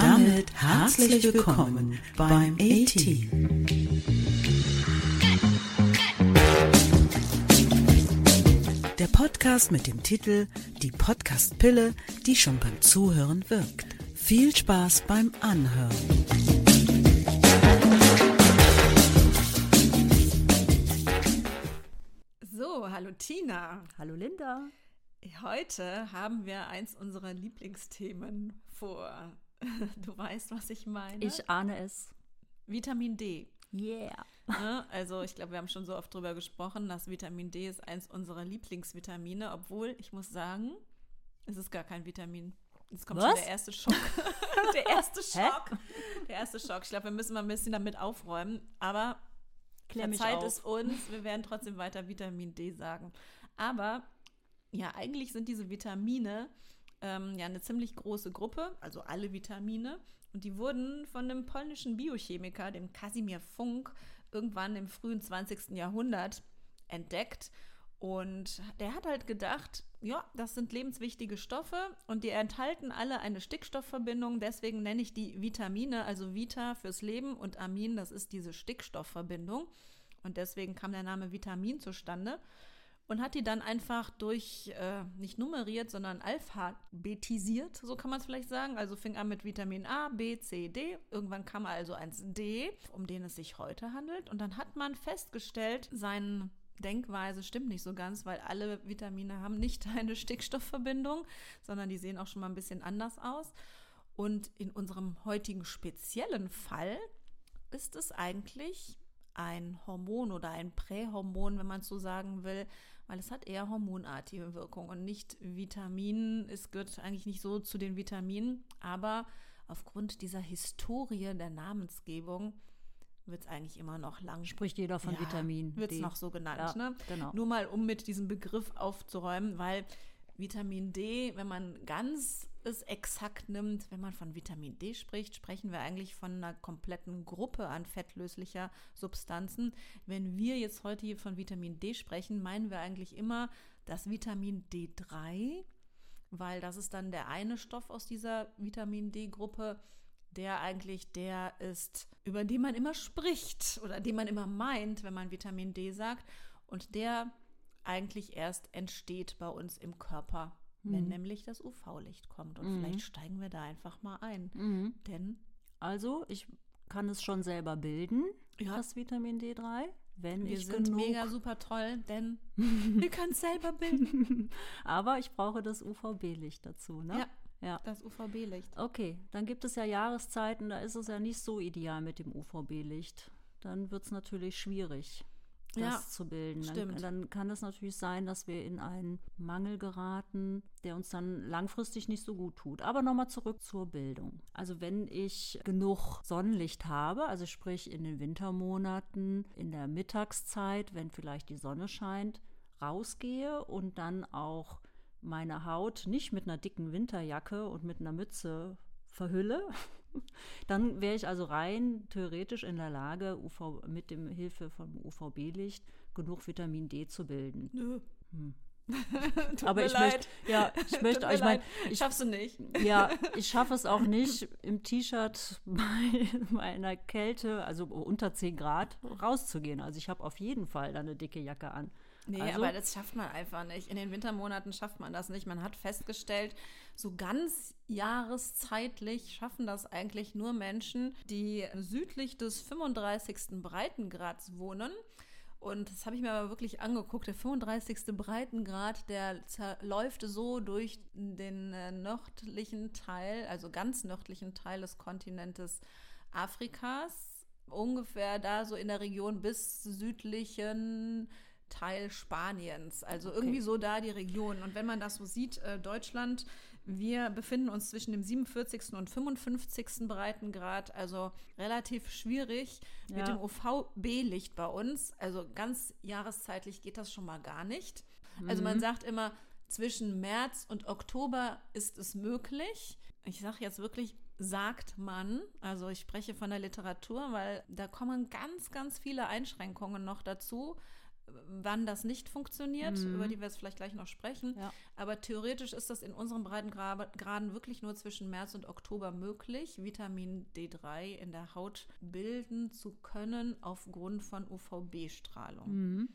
damit herzlich willkommen beim A-Team. Der Podcast mit dem Titel Die Podcast-Pille, die schon beim Zuhören wirkt. Viel Spaß beim Anhören. So, hallo Tina. Hallo Linda. Heute haben wir eins unserer Lieblingsthemen vor. Du weißt, was ich meine. Ich ahne es. Vitamin D. Yeah. Ne? Also ich glaube, wir haben schon so oft drüber gesprochen, dass Vitamin D ist eins unserer Lieblingsvitamine, obwohl ich muss sagen, es ist gar kein Vitamin. Jetzt kommt Was? schon der erste Schock. der erste Schock. Der erste Schock. Ich glaube, wir müssen mal ein bisschen damit aufräumen. Aber Klär verzeiht auf. es uns, wir werden trotzdem weiter Vitamin D sagen. Aber ja, eigentlich sind diese Vitamine ähm, ja eine ziemlich große Gruppe, also alle Vitamine. Und die wurden von einem polnischen Biochemiker, dem Kasimir Funk, irgendwann im frühen 20. Jahrhundert entdeckt. Und der hat halt gedacht, ja, das sind lebenswichtige Stoffe und die enthalten alle eine Stickstoffverbindung. Deswegen nenne ich die Vitamine, also Vita fürs Leben und Amin, das ist diese Stickstoffverbindung. Und deswegen kam der Name Vitamin zustande und hat die dann einfach durch, äh, nicht nummeriert, sondern alphabetisiert, so kann man es vielleicht sagen. Also fing an mit Vitamin A, B, C, D. Irgendwann kam also eins D, um den es sich heute handelt. Und dann hat man festgestellt, seine Denkweise stimmt nicht so ganz, weil alle Vitamine haben nicht eine Stickstoffverbindung, sondern die sehen auch schon mal ein bisschen anders aus. Und in unserem heutigen speziellen Fall ist es eigentlich ein Hormon oder ein Prähormon, wenn man so sagen will, weil es hat eher hormonartige Wirkung und nicht Vitaminen. Es gehört eigentlich nicht so zu den Vitaminen, aber aufgrund dieser Historie der Namensgebung wird es eigentlich immer noch lang. Spricht jeder von Vitamin Wird es noch so genannt. Ja, ne? genau. Nur mal, um mit diesem Begriff aufzuräumen, weil Vitamin D, wenn man ganz es exakt nimmt, wenn man von Vitamin D spricht, sprechen wir eigentlich von einer kompletten Gruppe an fettlöslicher Substanzen. Wenn wir jetzt heute hier von Vitamin D sprechen, meinen wir eigentlich immer das Vitamin D3, weil das ist dann der eine Stoff aus dieser Vitamin D-Gruppe, der eigentlich der ist, über den man immer spricht oder den man immer meint, wenn man Vitamin D sagt und der eigentlich erst entsteht bei uns im Körper, wenn nämlich das UV-Licht kommt. Und vielleicht steigen wir da einfach mal ein. Mhm. Denn Also, ich kann es schon selber bilden, Ja. das Vitamin D3, wenn wir ich sind genug. mega super toll, denn wir können es selber bilden. Aber ich brauche das UVB-Licht dazu, ne? Ja. ja. Das UVB-Licht. Okay, dann gibt es ja Jahreszeiten, da ist es ja nicht so ideal mit dem UVB-Licht. Dann wird es natürlich schwierig, das Ja, zu bilden. Dann, dann kann es natürlich sein, dass wir in einen Mangel geraten, der uns dann langfristig nicht so gut tut. Aber nochmal zurück zur Bildung. Also wenn ich genug Sonnenlicht habe, also sprich in den Wintermonaten, in der Mittagszeit, wenn vielleicht die Sonne scheint, rausgehe und dann auch meine Haut nicht mit einer dicken Winterjacke und mit einer Mütze verhülle, dann wäre ich also rein theoretisch in der Lage, UV, mit dem Hilfe vom UVB-Licht genug Vitamin D zu bilden. Nö. Tut Aber ich leid. möchte, ja, ich möchte, ich meine, ich, Schaffst du nicht. ja, ich schaffe es auch nicht, im T-Shirt bei, bei einer Kälte, also unter 10 Grad, rauszugehen. Also ich habe auf jeden Fall da eine dicke Jacke an. Nee, also, aber das schafft man einfach nicht. In den Wintermonaten schafft man das nicht. Man hat festgestellt, so ganz jahreszeitlich schaffen das eigentlich nur Menschen, die südlich des 35. Breitengrads wohnen. Und das habe ich mir aber wirklich angeguckt. Der 35. Breitengrad, der läuft so durch den äh, nördlichen Teil, also ganz nördlichen Teil des Kontinentes Afrikas. Ungefähr da so in der Region bis südlichen Teil Spaniens. Also irgendwie so da die Region. Und wenn man das so sieht, äh, Deutschland, wir befinden uns zwischen dem 47. und 55. Breitengrad, also relativ schwierig mit Ja. dem UVB-Licht bei uns. Also ganz jahreszeitlich geht das schon mal gar nicht. Also man sagt immer, zwischen März und Oktober ist es möglich. Ich sage jetzt wirklich, sagt man, also ich spreche von der Literatur, weil da kommen ganz, ganz viele Einschränkungen noch dazu. Wann das nicht funktioniert, Mhm. über die wir es vielleicht gleich noch sprechen. Ja. Aber theoretisch ist das in unseren Breitengraden wirklich nur zwischen März und Oktober möglich, Vitamin D3 in der Haut bilden zu können aufgrund von UVB-Strahlung. Mhm.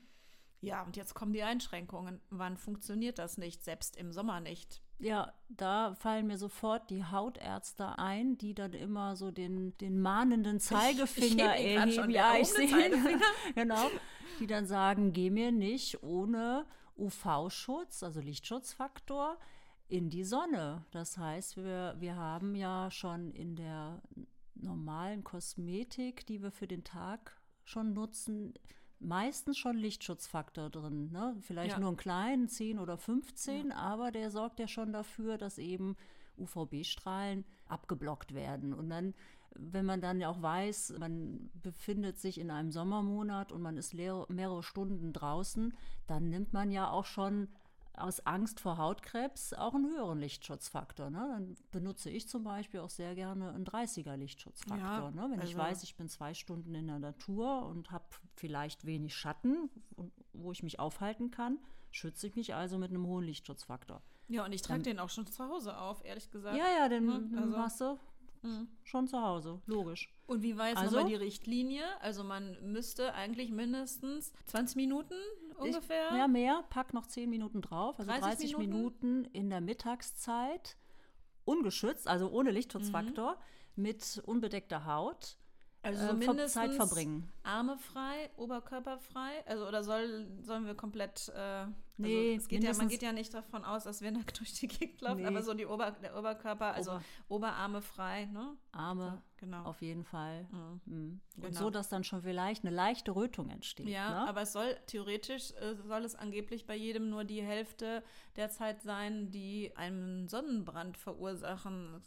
Ja, und jetzt kommen die Einschränkungen. Wann funktioniert das nicht? Selbst im Sommer nicht. Ja, da fallen mir sofort die Hautärzte ein, die dann immer so den, den mahnenden Zeigefinger ich schon, erheben. der Ja, ich sehe genau. Die dann sagen, geh mir nicht ohne UV-Schutz, also Lichtschutzfaktor, in die Sonne. Das heißt, wir, wir haben ja schon in der normalen Kosmetik, die wir für den Tag schon nutzen, meistens schon Lichtschutzfaktor drin. Ne? Vielleicht Ja. nur einen kleinen, 10 oder 15, aber der sorgt ja schon dafür, dass eben UVB-Strahlen abgeblockt werden. Und dann, wenn man dann ja auch weiß, man befindet sich in einem Sommermonat und man ist leer, mehrere Stunden draußen, dann nimmt man ja auch schon aus Angst vor Hautkrebs auch einen höheren Lichtschutzfaktor. Ne? Dann benutze ich zum Beispiel auch sehr gerne einen 30er Lichtschutzfaktor. Ja, ne? Wenn ich also- weiß, ich bin zwei Stunden in der Natur und habe vielleicht wenig Schatten, wo ich mich aufhalten kann, schütze ich mich also mit einem hohen Lichtschutzfaktor. Ja, und ich trage den auch schon zu Hause auf, ehrlich gesagt. Ja, ja, den, den Also- hast du Mhm. schon zu Hause, logisch. Und wie war jetzt Also? nochmal die Richtlinie? Also man müsste eigentlich mindestens 20 Minuten ungefähr. Ich, ja, mehr, pack noch 10 Minuten drauf, also 30, 30 Minuten? in der Mittagszeit, ungeschützt, also ohne Lichtschutzfaktor, mit unbedeckter Haut. Also äh, mindestens Zeit verbringen. Arme frei, Oberkörper frei. Also oder soll, sollen wir komplett. Äh, Nee, also es geht ja, man geht ja nicht davon aus, dass wir nackt durch die Gegend laufen, Nee. aber so die Ober, der Oberkörper, also Ober- Oberarme frei, ne? Arme So, genau. auf jeden Fall. Mhm. Mhm. Und Genau. so, dass dann schon vielleicht eine leichte Rötung entsteht. Ja, ne? aber es soll theoretisch, äh, soll es angeblich bei jedem nur die Hälfte der Zeit sein, die einen Sonnenbrand verursachen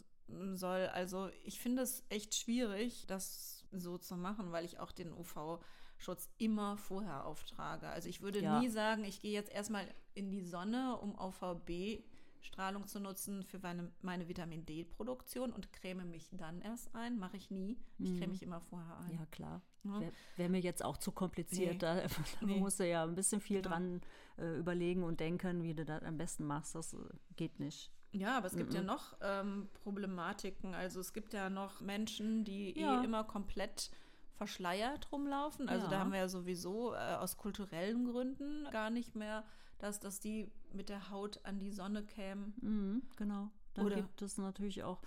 soll. Also ich finde es echt schwierig, das so zu machen, weil ich auch den UV-Schutz immer vorher auftrage. Also ich würde Ja. nie sagen, ich gehe jetzt erstmal in die Sonne, um UVB Strahlung zu nutzen für meine, meine Vitamin D-Produktion und creme mich dann erst ein. Mache ich nie. Ich creme mich immer vorher ein. Ja, klar. Ja. Wäre wär mir jetzt auch zu kompliziert. Nee. Da, da Nee. musst du ja ein bisschen viel Genau. dran äh, überlegen und denken, wie du das am besten machst. Das äh, geht nicht. Ja, aber es gibt ja noch ähm, Problematiken. Also es gibt ja noch Menschen, die Ja. eh immer komplett verschleiert rumlaufen. Also da Ja. haben wir ja sowieso äh, aus kulturellen Gründen gar nicht mehr, dass, dass die mit der Haut an die Sonne kämen. Mhm, genau. Dann Oder- gibt es natürlich auch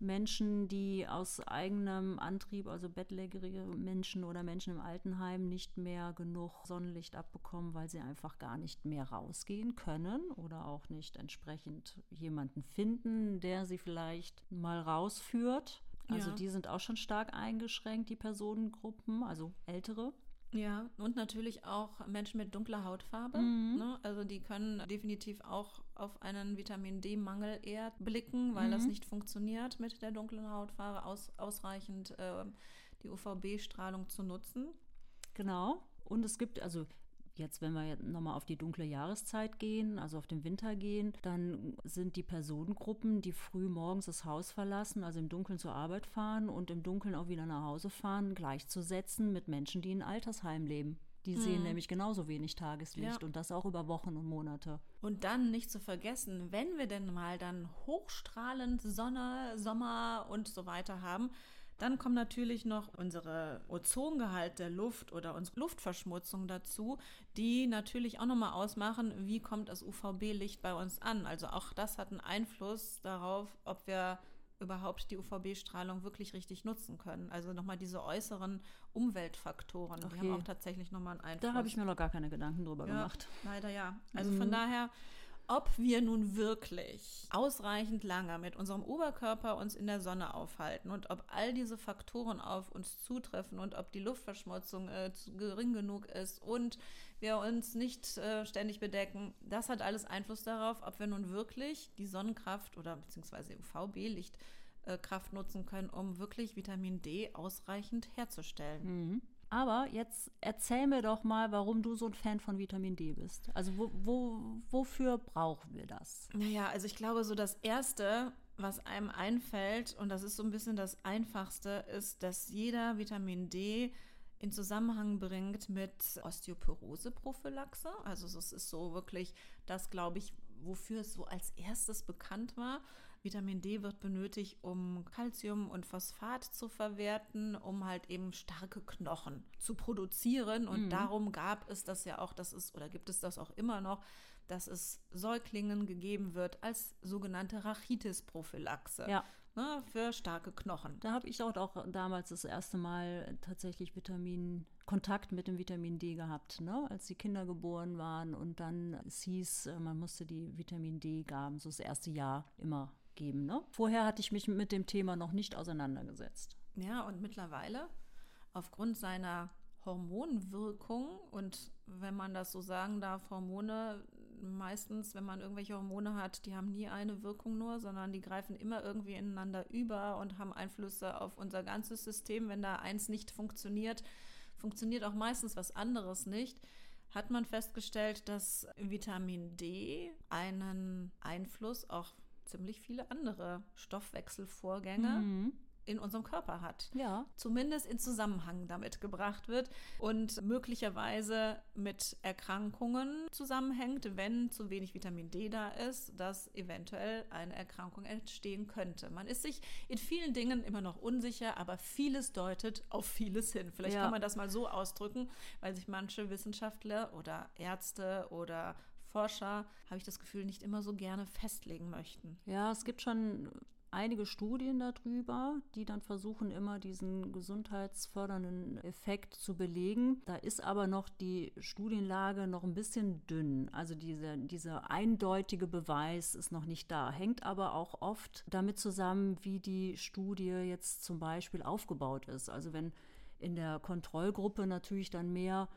Menschen, die aus eigenem Antrieb, also bettlägerige Menschen oder Menschen im Altenheim, nicht mehr genug Sonnenlicht abbekommen, weil sie einfach gar nicht mehr rausgehen können oder auch nicht entsprechend jemanden finden, der sie vielleicht mal rausführt. Also Ja. die sind auch schon stark eingeschränkt, die Personengruppen, also ältere. Ja, und natürlich auch Menschen mit dunkler Hautfarbe. Mhm. Ne? Also die können definitiv auch auf einen Vitamin D-Mangel eher blicken, weil das Mhm. nicht funktioniert mit der dunklen Hautfarbe, aus, ausreichend ähm, die UVB-Strahlung zu nutzen. Genau. Und es gibt, also jetzt, wenn wir nochmal auf die dunkle Jahreszeit gehen, also auf den Winter gehen, dann sind die Personengruppen, die früh morgens das Haus verlassen, also im Dunkeln zur Arbeit fahren und im Dunkeln auch wieder nach Hause fahren, gleichzusetzen mit Menschen, die in Altersheim leben. Die sehen nämlich genauso wenig Tageslicht Ja. und das auch über Wochen und Monate. Und dann nicht zu vergessen, wenn wir denn mal dann hochstrahlend Sonne, Sommer und so weiter haben, dann kommt natürlich noch unsere Ozongehalt der Luft oder unsere Luftverschmutzung dazu, die natürlich auch nochmal ausmachen, wie kommt das UVB-Licht bei uns an. Also auch das hat einen Einfluss darauf, ob wir überhaupt die UVB-Strahlung wirklich richtig nutzen können. Also nochmal diese äußeren Umweltfaktoren, die Okay. haben auch tatsächlich nochmal einen Einfluss. Da habe ich mir noch gar keine Gedanken drüber Ja, gemacht. Leider ja. Also von daher, ob wir nun wirklich ausreichend lange mit unserem Oberkörper uns in der Sonne aufhalten und ob all diese Faktoren auf uns zutreffen und ob die Luftverschmutzung äh, gering genug ist und wir uns nicht äh, ständig bedecken, das hat alles Einfluss darauf, ob wir nun wirklich die Sonnenkraft oder beziehungsweise UVB-Licht äh, nutzen können, um wirklich Vitamin D ausreichend herzustellen. Mhm. Aber jetzt erzähl mir doch mal, warum du so ein Fan von Vitamin D bist. Also wo, wo, wofür brauchen wir das? Naja, also ich glaube, so das Erste, was einem einfällt, und das ist so ein bisschen das Einfachste, ist, dass jeder Vitamin D in Zusammenhang bringt mit Osteoporose-Prophylaxe. Also es ist so wirklich das, glaube ich, wofür es so als erstes bekannt war. Vitamin D wird benötigt, um Calcium und Phosphat zu verwerten, um halt eben starke Knochen zu produzieren. Und mhm. darum gab es das ja auch, das ist oder gibt es das auch immer noch, dass es Säuglingen gegeben wird als sogenannte Rachitis-Prophylaxe. Ja. Ne, für starke Knochen. Da habe ich auch, auch damals das erste Mal tatsächlich Vitamin, Kontakt mit dem Vitamin D gehabt, ne? als die Kinder geboren waren und dann es hieß, äh, man musste die Vitamin D-Gaben so das erste Jahr immer geben. Ne? Vorher hatte ich mich mit dem Thema noch nicht auseinandergesetzt. Ja, und mittlerweile aufgrund seiner Hormonwirkung und wenn man das so sagen darf, Hormone meistens, wenn man irgendwelche Hormone hat, die haben nie eine Wirkung nur, sondern die greifen immer irgendwie ineinander über und haben Einflüsse auf unser ganzes System. Wenn da eins nicht funktioniert, funktioniert auch meistens was anderes nicht. Hat man festgestellt, dass Vitamin D einen Einfluss auch ziemlich viele andere Stoffwechselvorgänge mhm in unserem Körper hat. Ja. Zumindest in Zusammenhang damit gebracht wird und möglicherweise mit Erkrankungen zusammenhängt, wenn zu wenig Vitamin D da ist, dass eventuell eine Erkrankung entstehen könnte. Man ist sich in vielen Dingen immer noch unsicher, aber vieles deutet auf vieles hin. Vielleicht ja. kann man das mal so ausdrücken, weil sich manche Wissenschaftler oder Ärzte oder Forscher, habe ich das Gefühl, nicht immer so gerne festlegen möchten. Ja, es gibt schon einige Studien darüber, die dann versuchen, immer diesen gesundheitsfördernden Effekt zu belegen. Da ist aber noch die Studienlage noch ein bisschen dünn. Also diese, dieser eindeutige Beweis ist noch nicht da. Hängt aber auch oft damit zusammen, wie die Studie jetzt zum Beispiel aufgebaut ist. Also wenn in der Kontrollgruppe natürlich dann mehr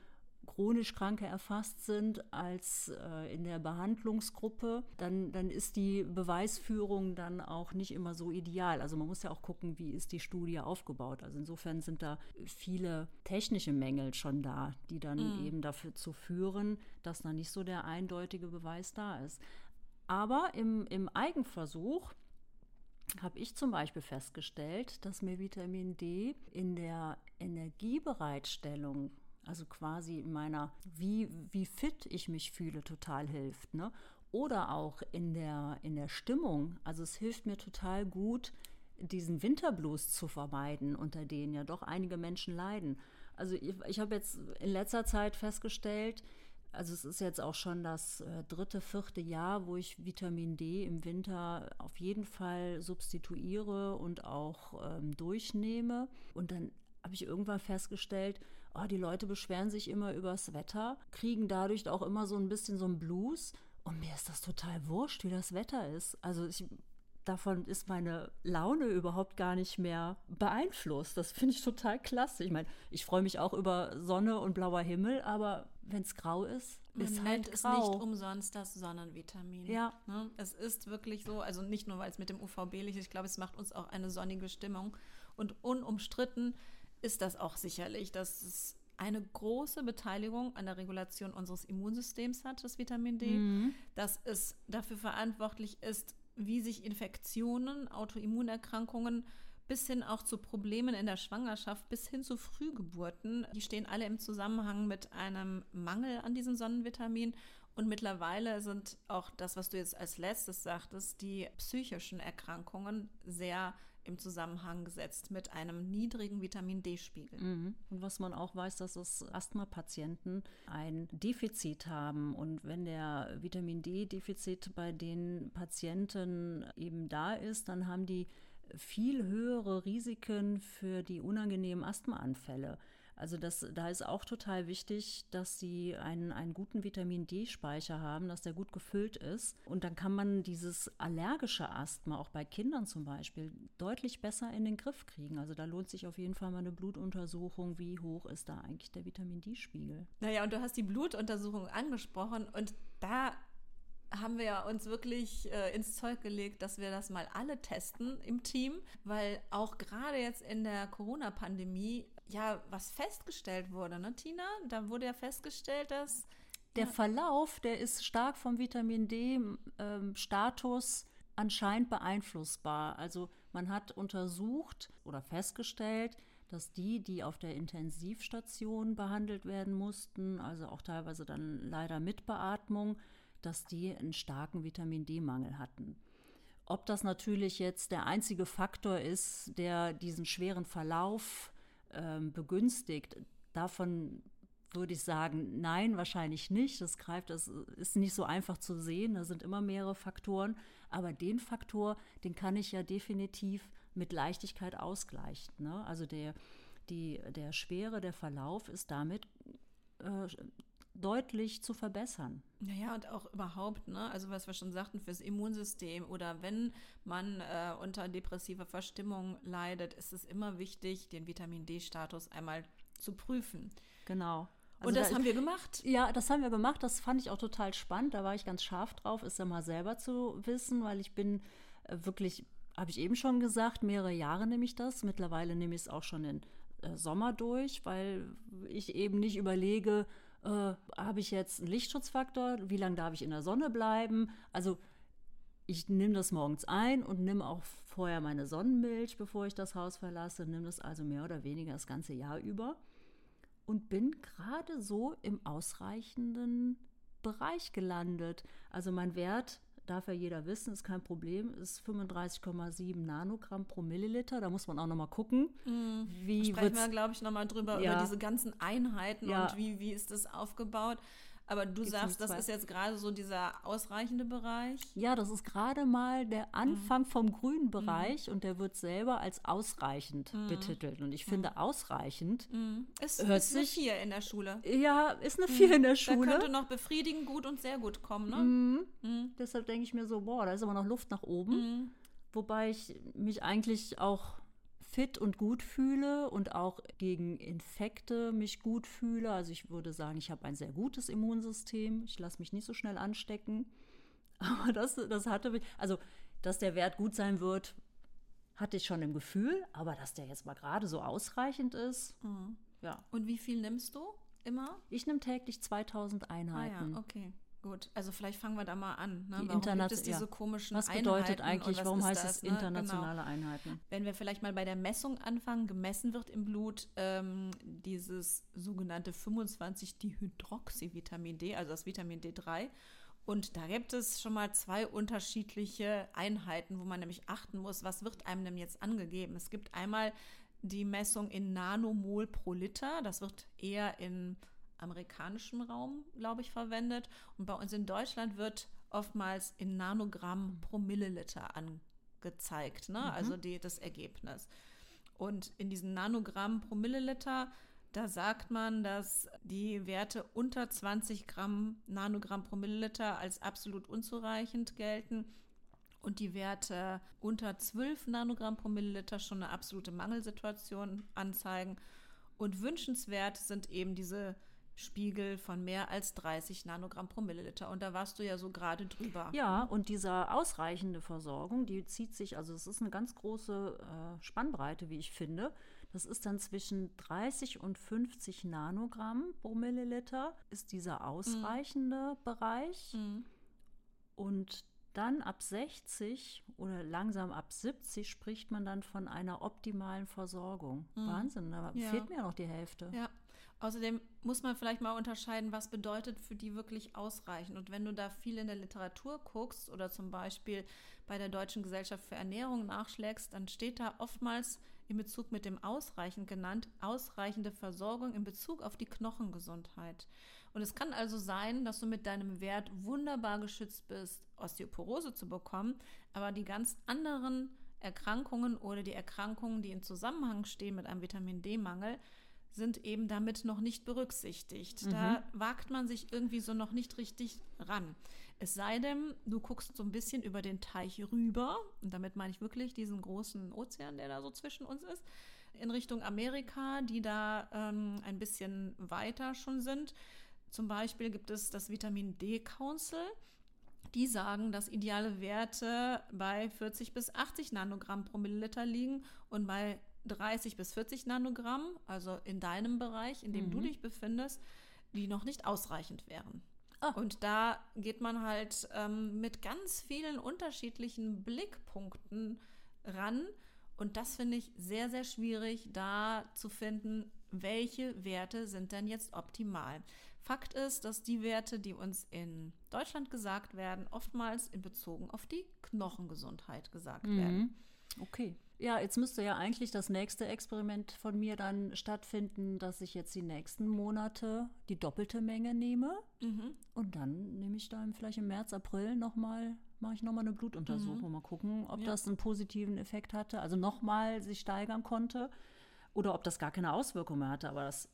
chronisch Kranke erfasst sind als äh, in der Behandlungsgruppe, dann, dann ist die Beweisführung dann auch nicht immer so ideal. Also man muss ja auch gucken, wie ist die Studie aufgebaut. Also insofern sind da viele technische Mängel schon da, die dann mhm. eben dafür zu führen, dass da nicht so der eindeutige Beweis da ist. Aber im, im Eigenversuch habe ich zum Beispiel festgestellt, dass mir Vitamin D in der Energiebereitstellung also quasi in meiner, wie, wie fit ich mich fühle, total hilft. Ne? Oder auch in der, in der Stimmung. Also es hilft mir total gut, diesen Winterblues zu vermeiden, unter denen ja doch einige Menschen leiden. Also ich, ich habe jetzt in letzter Zeit festgestellt, also es ist jetzt auch schon das äh, dritte, vierte Jahr, wo ich Vitamin D im Winter auf jeden Fall substituiere und auch ähm, durchnehme. Und dann habe ich irgendwann festgestellt, oh, die Leute beschweren sich immer übers Wetter, kriegen dadurch auch immer so ein bisschen so ein Blues. Und mir ist das total wurscht, wie das Wetter ist. Also ich, davon ist meine Laune überhaupt gar nicht mehr beeinflusst. Das finde ich total klasse. Ich meine, ich freue mich auch über Sonne und blauer Himmel, aber wenn es grau ist, Man ist halt es grau. nicht umsonst das Sonnenvitamin. Ja. Ne? Es ist wirklich so, also nicht nur, weil es mit dem UVB-Licht ist, ich glaube, es macht uns auch eine sonnige Stimmung. Und unumstritten ist das auch sicherlich, dass es eine große Beteiligung an der Regulation unseres Immunsystems hat, das Vitamin D, mhm. dass es dafür verantwortlich ist, wie sich Infektionen, Autoimmunerkrankungen bis hin auch zu Problemen in der Schwangerschaft, bis hin zu Frühgeburten, die stehen alle im Zusammenhang mit einem Mangel an diesem Sonnenvitamin. Und mittlerweile sind auch das, was du jetzt als letztes sagtest, die psychischen Erkrankungen sehr im Zusammenhang gesetzt mit einem niedrigen Vitamin D-Spiegel. Mhm. Und was man auch weiß, dass es Asthma-Patienten ein Defizit haben. Und wenn der Vitamin D-Defizit bei den Patienten eben da ist, dann haben die viel höhere Risiken für die unangenehmen Asthmaanfälle. Also das, da ist auch total wichtig, dass sie einen, einen guten Vitamin D-Speicher haben, dass der gut gefüllt ist. Und dann kann man dieses allergische Asthma, auch bei Kindern zum Beispiel, deutlich besser in den Griff kriegen. Also da lohnt sich auf jeden Fall mal eine Blutuntersuchung, wie hoch ist da eigentlich der Vitamin D-Spiegel. Naja, und du hast die Blutuntersuchung angesprochen und da haben wir uns wirklich äh, ins Zeug gelegt, dass wir das mal alle testen im Team, weil auch gerade jetzt in der Corona-Pandemie ja was festgestellt wurde, ne, Tina? Da wurde ja festgestellt, dass der Verlauf, der ist stark vom Vitamin D-Status ähm, anscheinend beeinflussbar. Also man hat untersucht oder festgestellt, dass die, die auf der Intensivstation behandelt werden mussten, also auch teilweise dann leider mit Beatmung, dass die einen starken Vitamin D-Mangel hatten. Ob das natürlich jetzt der einzige Faktor ist, der diesen schweren Verlauf äh, begünstigt, davon würde ich sagen, nein, wahrscheinlich nicht. Das greift, das ist nicht so einfach zu sehen. Da sind immer mehrere Faktoren. Aber den Faktor, den kann ich ja definitiv mit Leichtigkeit ausgleichen. Ne? Also der, die, der Schwere, der Verlauf ist damit äh, deutlich zu verbessern. Naja, und auch überhaupt, ne? also was wir schon sagten, fürs Immunsystem oder wenn man äh, unter depressiver Verstimmung leidet, ist es immer wichtig, den Vitamin D-Status einmal zu prüfen. Genau. Also und das da, haben wir gemacht? Ja, das haben wir gemacht. Das fand ich auch total spannend. Da war ich ganz scharf drauf, es ja mal selber zu wissen, weil ich bin äh, wirklich, habe ich eben schon gesagt, mehrere Jahre nehme ich das. Mittlerweile nehme ich es auch schon in äh, Sommer durch, weil ich eben nicht überlege, äh, habe ich jetzt einen Lichtschutzfaktor, wie lange darf ich in der Sonne bleiben? Also ich nehme das morgens ein und nehme auch vorher meine Sonnenmilch, bevor ich das Haus verlasse, nehme das also mehr oder weniger das ganze Jahr über und bin gerade so im ausreichenden Bereich gelandet. Also mein Wert darf ja jeder wissen, ist kein Problem, ist 35,7 Nanogramm pro Milliliter. Da muss man auch nochmal gucken. Mhm. Wie Sprechen wir, glaube ich, nochmal drüber, ja. über diese ganzen Einheiten ja. und wie, wie ist das aufgebaut. Aber du Gibt's sagst, das ist jetzt gerade so dieser ausreichende Bereich? Ja, das ist gerade mal der Anfang mhm. vom grünen Bereich mhm. und der wird selber als ausreichend mhm. betitelt. Und ich finde, ausreichend mhm. ist, hört ist eine 4 in der Schule. Ja, ist eine 4 in der Schule. Da könnte noch befriedigend, gut und sehr gut kommen, ne? Mhm. Mhm. Deshalb denke ich mir so, boah, da ist aber noch Luft nach oben. Wobei ich mich eigentlich auch fit und gut fühle und auch gegen Infekte mich gut fühle. Also ich würde sagen, ich habe ein sehr gutes Immunsystem. Ich lasse mich nicht so schnell anstecken. Aber das, das hatte mich, also dass der Wert gut sein wird, hatte ich schon im Gefühl, aber dass der jetzt mal gerade so ausreichend ist, mhm. ja. Und wie viel nimmst du immer? Ich nehme täglich 2000 Einheiten. Ah ja, okay. Gut, also vielleicht fangen wir da mal an. Ne? Die warum gibt es diese ja. komischen Was bedeutet Einheiten eigentlich, was warum heißt das, es internationale ne? genau. Einheiten? Wenn wir vielleicht mal bei der Messung anfangen, gemessen wird im Blut ähm, dieses sogenannte 25-Dihydroxyvitamin D, also das Vitamin D3. Und da gibt es schon mal zwei unterschiedliche Einheiten, wo man nämlich achten muss, was wird einem denn jetzt angegeben. Es gibt einmal die Messung in Nanomol pro Liter, das wird eher in amerikanischen Raum, glaube ich, verwendet. Und bei uns in Deutschland wird oftmals in Nanogramm pro Milliliter angezeigt, ne? Mhm. also die, das Ergebnis. Und in diesen Nanogramm pro Milliliter, da sagt man, dass die Werte unter 20 Gramm Nanogramm pro Milliliter als absolut unzureichend gelten und die Werte unter 12 Nanogramm pro Milliliter schon eine absolute Mangelsituation anzeigen. Und wünschenswert sind eben diese Spiegel von mehr als 30 Nanogramm pro Milliliter. Und da warst du ja so gerade drüber. Ja, und diese ausreichende Versorgung, die zieht sich, also es ist eine ganz große äh, Spannbreite, wie ich finde. Das ist dann zwischen 30 und 50 Nanogramm pro Milliliter, ist dieser ausreichende mhm. Bereich. Mhm. Und dann ab 60 oder langsam ab 70 spricht man dann von einer optimalen Versorgung. Mhm. Wahnsinn, da ja. fehlt mir ja noch die Hälfte. Ja. Außerdem muss man vielleicht mal unterscheiden, was bedeutet für die wirklich ausreichend. Und wenn du da viel in der Literatur guckst oder zum Beispiel bei der Deutschen Gesellschaft für Ernährung nachschlägst, dann steht da oftmals in Bezug mit dem ausreichend genannt, ausreichende Versorgung in Bezug auf die Knochengesundheit. Und es kann also sein, dass du mit deinem Wert wunderbar geschützt bist, Osteoporose zu bekommen, aber die ganz anderen Erkrankungen oder die Erkrankungen, die in Zusammenhang stehen mit einem Vitamin D-Mangel, sind eben damit noch nicht berücksichtigt. Mhm. Da wagt man sich irgendwie so noch nicht richtig ran. Es sei denn, du guckst so ein bisschen über den Teich rüber, und damit meine ich wirklich diesen großen Ozean, der da so zwischen uns ist, in Richtung Amerika, die da ähm, ein bisschen weiter schon sind. Zum Beispiel gibt es das Vitamin D Council. Die sagen, dass ideale Werte bei 40 bis 80 Nanogramm pro Milliliter liegen und bei 30 bis 40 Nanogramm, also in deinem Bereich, in dem mhm. du dich befindest, die noch nicht ausreichend wären. Oh. Und da geht man halt ähm, mit ganz vielen unterschiedlichen Blickpunkten ran Und das finde ich sehr, sehr schwierig, da zu finden, welche Werte sind denn jetzt optimal. Fakt ist, dass die Werte, die uns in Deutschland gesagt werden, oftmals in Bezug auf die Knochengesundheit gesagt Mhm. werden. Okay. Ja, jetzt müsste ja eigentlich das nächste Experiment von mir dann stattfinden, dass ich jetzt die nächsten Monate die doppelte Menge nehme. Mhm. Und dann nehme ich dann vielleicht im März, April nochmal, mache ich nochmal eine Blutuntersuchung. Mal gucken, ob Ja. das einen positiven Effekt hatte, also nochmal sich steigern konnte. Oder ob das gar keine Auswirkung mehr hatte. Aber das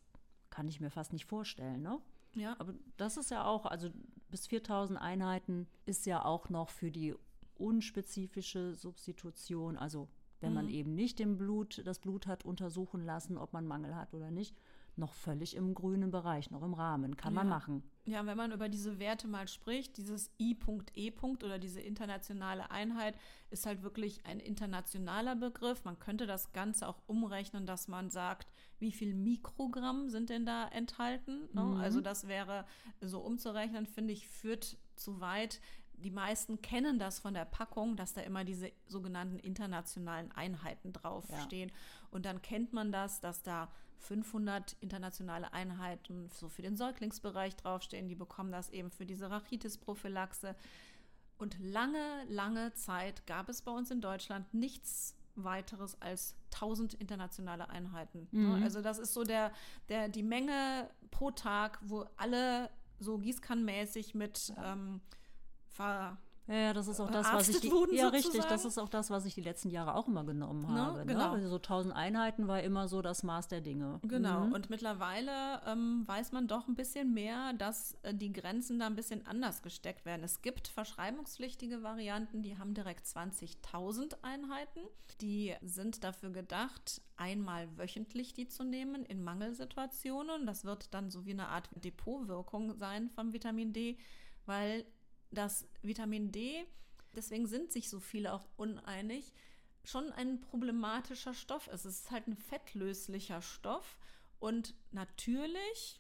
kann ich mir fast nicht vorstellen, ne? Ja, Aber das ist ja auch, also bis 4000 Einheiten ist ja auch noch für die unspezifische Substitution, also wenn man eben nicht im Blut, das Blut hat untersuchen lassen, ob man Mangel hat oder nicht, noch völlig im grünen Bereich, noch im Rahmen. Kann man Ja. machen. Ja, wenn man über diese Werte mal spricht, dieses I.E. oder diese internationale Einheit ist halt wirklich ein internationaler Begriff. Man könnte das Ganze auch umrechnen, dass man sagt, wie viel Mikrogramm sind denn da enthalten? Ne? Mhm. Also das wäre so umzurechnen, finde ich, führt zu weit. Die meisten kennen das von der Packung, dass da immer diese sogenannten internationalen Einheiten draufstehen. Und dann kennt man das, dass da 500 internationale Einheiten so für den Säuglingsbereich draufstehen. Die bekommen das eben für diese Rachitis-Prophylaxe. Und lange, lange Zeit gab es bei uns in Deutschland nichts weiteres als 1000 internationale Einheiten. Ne? Mhm. Also das ist so der, der, die Menge pro Tag, wo alle so gießkannenmäßig mit ähm, ver Ja, das ist auch das, was ich die, wurden ja richtig, das ist auch das, was ich die letzten Jahre auch immer genommen Ne, habe. genau. Ne? So 1000 Einheiten war immer so das Maß der Dinge. Genau, Mhm. und mittlerweile ähm, weiß man doch ein bisschen mehr, dass äh, die Grenzen da ein bisschen anders gesteckt werden. Es gibt verschreibungspflichtige Varianten, die haben direkt 20.000 Einheiten. Die sind dafür gedacht, einmal wöchentlich die zu nehmen in Mangelsituationen. Das wird dann so wie eine Art Depotwirkung sein vom Vitamin D, weil das Vitamin D, deswegen sind sich so viele auch uneinig, schon ein problematischer Stoff ist. Es ist halt ein fettlöslicher Stoff und natürlich,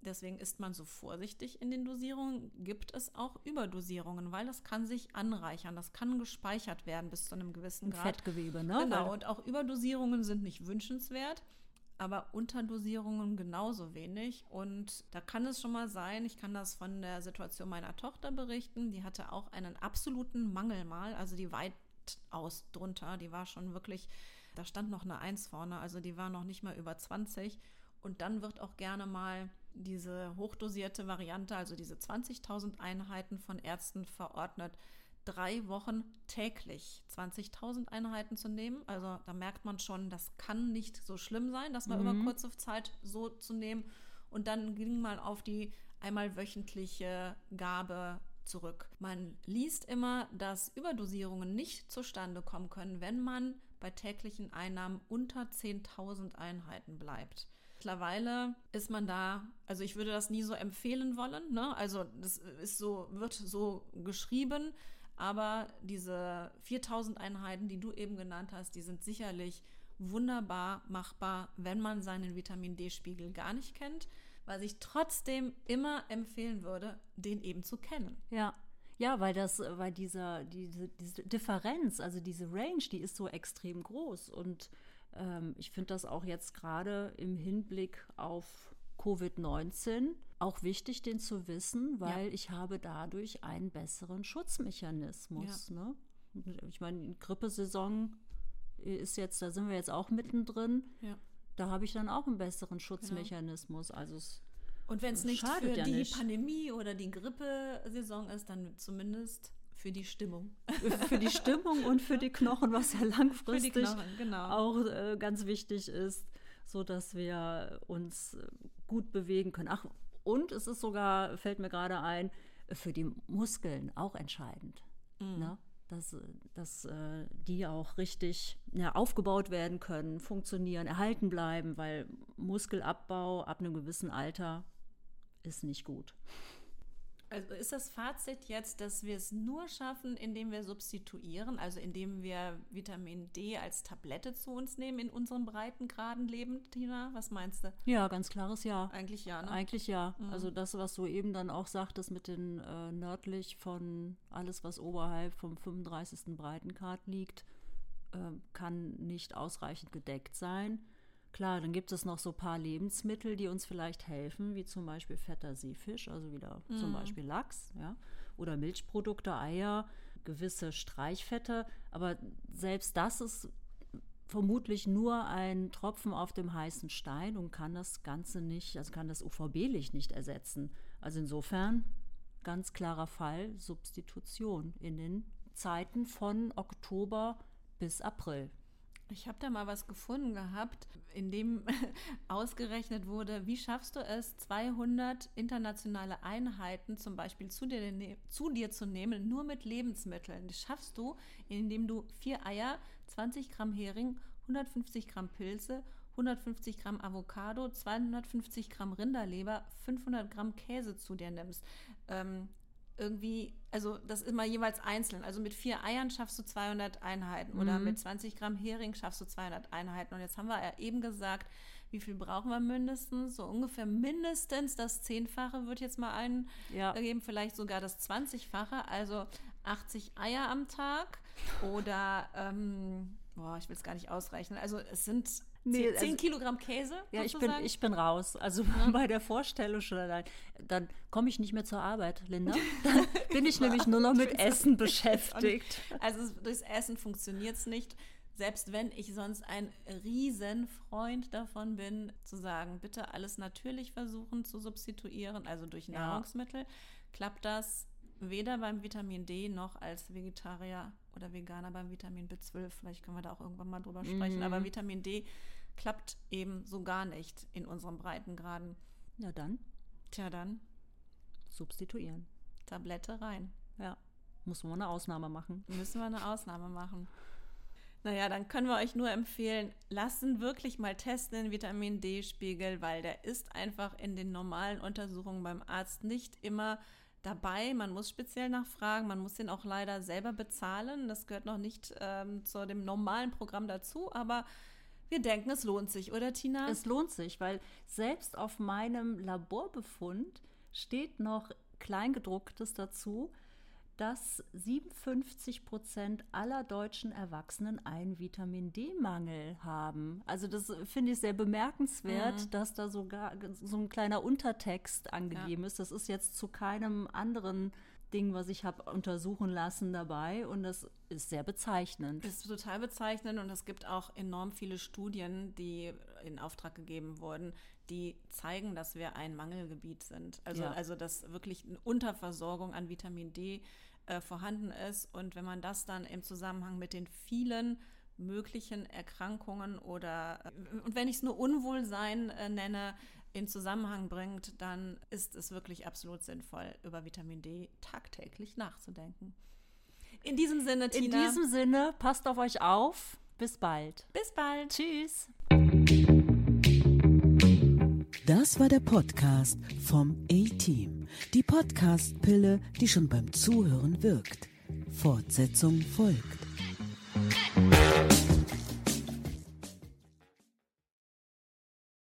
deswegen ist man so vorsichtig in den Dosierungen, gibt es auch Überdosierungen, weil das kann sich anreichern, das kann gespeichert werden bis zu einem gewissen Grad. Fettgewebe, ne? Genau, und auch Überdosierungen sind nicht wünschenswert, aber Unterdosierungen genauso wenig. Und da kann es schon mal sein, ich kann das von der Situation meiner Tochter berichten, die hatte auch einen absoluten Mangel mal, also die weitaus drunter, die war schon wirklich, da stand noch eine Eins vorne, also die war noch nicht mal über 20. Und dann wird auch gerne mal diese hochdosierte Variante, also diese 20.000 Einheiten von Ärzten verordnet, drei Wochen täglich 20.000 Einheiten zu nehmen. Also da merkt man schon, das kann nicht so schlimm sein, das mal über kurze Zeit so zu nehmen. Und dann ging mal auf die einmal wöchentliche Gabe zurück. Man liest immer, dass Überdosierungen nicht zustande kommen können, wenn man bei täglichen Einnahmen unter 10.000 Einheiten bleibt. Mittlerweile ist man da, also ich würde das nie so empfehlen wollen, ne? Also das ist so, wird so geschrieben, aber diese 4000 Einheiten, die du eben genannt hast, die sind sicherlich wunderbar machbar, wenn man seinen Vitamin D-Spiegel gar nicht kennt, was ich trotzdem immer empfehlen würde, den eben zu kennen. Ja. Ja, weil das, weil dieser, diese, diese Differenz, also diese Range, die ist so extrem groß. Und ähm, ich finde das auch jetzt gerade im Hinblick auf Covid-19 auch wichtig, den zu wissen, weil ich habe dadurch einen besseren Schutzmechanismus. Ne? Ich meine, die Grippesaison ist jetzt, da sind wir jetzt auch mittendrin. Ja. Da habe ich dann auch einen besseren Schutzmechanismus. Also es Und wenn es nicht für ja die nicht. Pandemie oder die Grippesaison ist, dann zumindest für die Stimmung. für die Stimmung und für die Knochen, was ja langfristig Knochen, genau. auch äh, ganz wichtig ist, so dass wir uns äh, gut bewegen können. Ach, und es ist sogar, fällt mir gerade ein, für die Muskeln auch entscheidend. Ne? Dass, dass äh, die auch richtig ja, aufgebaut werden können, funktionieren, erhalten bleiben, weil Muskelabbau ab einem gewissen Alter ist nicht gut. Also ist das Fazit jetzt, dass wir es nur schaffen, indem wir substituieren, also indem wir Vitamin D als Tablette zu uns nehmen in unseren Breitengraden leben, Tina? Was meinst du? Ja, ganz klares Ja. Eigentlich ja, ne? Eigentlich ja. Also das, was du eben dann auch sagtest mit den äh, nördlich von alles, was oberhalb vom 35. Breitengrad liegt, äh, kann nicht ausreichend gedeckt sein. Klar, dann gibt es noch so ein paar Lebensmittel, die uns vielleicht helfen, wie zum Beispiel fetter Seefisch, also wieder mhm. zum Beispiel Lachs, ja, oder Milchprodukte, Eier, gewisse Streichfette. Aber selbst das ist vermutlich nur ein Tropfen auf dem heißen Stein und kann das Ganze nicht, also kann das UVB-Licht nicht ersetzen. Also insofern ganz klarer Fall Substitution in den Zeiten von Oktober bis April. Ich habe da mal was gefunden gehabt, in dem ausgerechnet wurde, wie schaffst du es, 200 internationale Einheiten zum Beispiel zu dir, ne, zu dir zu nehmen, nur mit Lebensmitteln. Das schaffst du, indem du vier Eier, 20 Gramm Hering, 150 Gramm Pilze, 150 Gramm Avocado, 250 Gramm Rinderleber, 500 Gramm Käse zu dir nimmst. Ähm, irgendwie, also das ist immer jeweils einzeln. Also mit vier Eiern schaffst du 200 Einheiten oder mhm. mit 20 Gramm Hering schaffst du 200 Einheiten. Und jetzt haben wir ja eben gesagt, wie viel brauchen wir mindestens? So ungefähr mindestens das Zehnfache wird jetzt mal eingeben, ja. vielleicht sogar das 20-fache, also 80 Eier am Tag oder, ähm, boah, ich will es gar nicht ausrechnen. Also es sind Nee, 10, also, Kilogramm Käse? Ja, ich bin, ich bin raus. Also bei der Vorstellung schon allein. Dann komme ich nicht mehr zur Arbeit, Linda. Dann bin ich nämlich nur noch mit Essen beschäftigt. Also durchs Essen funktioniert es nicht. Selbst wenn ich sonst ein Riesenfreund davon bin, zu sagen, bitte alles natürlich versuchen zu substituieren, also durch Nahrungsmittel, ja. klappt das weder beim Vitamin D noch als Vegetarier oder Veganer beim Vitamin B12. Vielleicht können wir da auch irgendwann mal drüber sprechen. Mhm. Aber Vitamin D klappt eben so gar nicht in unseren Breitengraden. Ja, dann. Tja, dann. Substituieren. Tablette rein. Ja. Muss man eine Ausnahme machen. Müssen wir eine Ausnahme machen. Naja, dann können wir euch nur empfehlen, lassen wirklich mal testen den Vitamin D-Spiegel, weil der ist einfach in den normalen Untersuchungen beim Arzt nicht immer dabei. Man muss speziell nachfragen, man muss den auch leider selber bezahlen. Das gehört noch nicht ähm, zu dem normalen Programm dazu, aber wir denken, es lohnt sich, oder Tina? Es lohnt sich, weil selbst auf meinem Laborbefund steht noch Kleingedrucktes dazu, dass 57 Prozent aller deutschen Erwachsenen einen Vitamin D-Mangel haben. Also das finde ich sehr bemerkenswert, mhm. dass da sogar so ein kleiner Untertext angegeben ja. ist. Das ist jetzt zu keinem anderen Ding, was ich habe untersuchen lassen dabei und das ist sehr bezeichnend. Das ist total bezeichnend und es gibt auch enorm viele Studien, die in Auftrag gegeben wurden, die zeigen, dass wir ein Mangelgebiet sind. Also, ja. also dass wirklich eine Unterversorgung an Vitamin D äh, vorhanden ist. Und wenn man das dann im Zusammenhang mit den vielen möglichen Erkrankungen oder, äh, und wenn ich es nur Unwohlsein äh, nenne, in Zusammenhang bringt, dann ist es wirklich absolut sinnvoll, über Vitamin D tagtäglich nachzudenken. In diesem Sinne, Tina. In diesem Sinne, passt auf euch auf. Bis bald. Bis bald. Tschüss. Das war der Podcast vom A-Team. Die Podcast-Pille, die schon beim Zuhören wirkt. Fortsetzung folgt.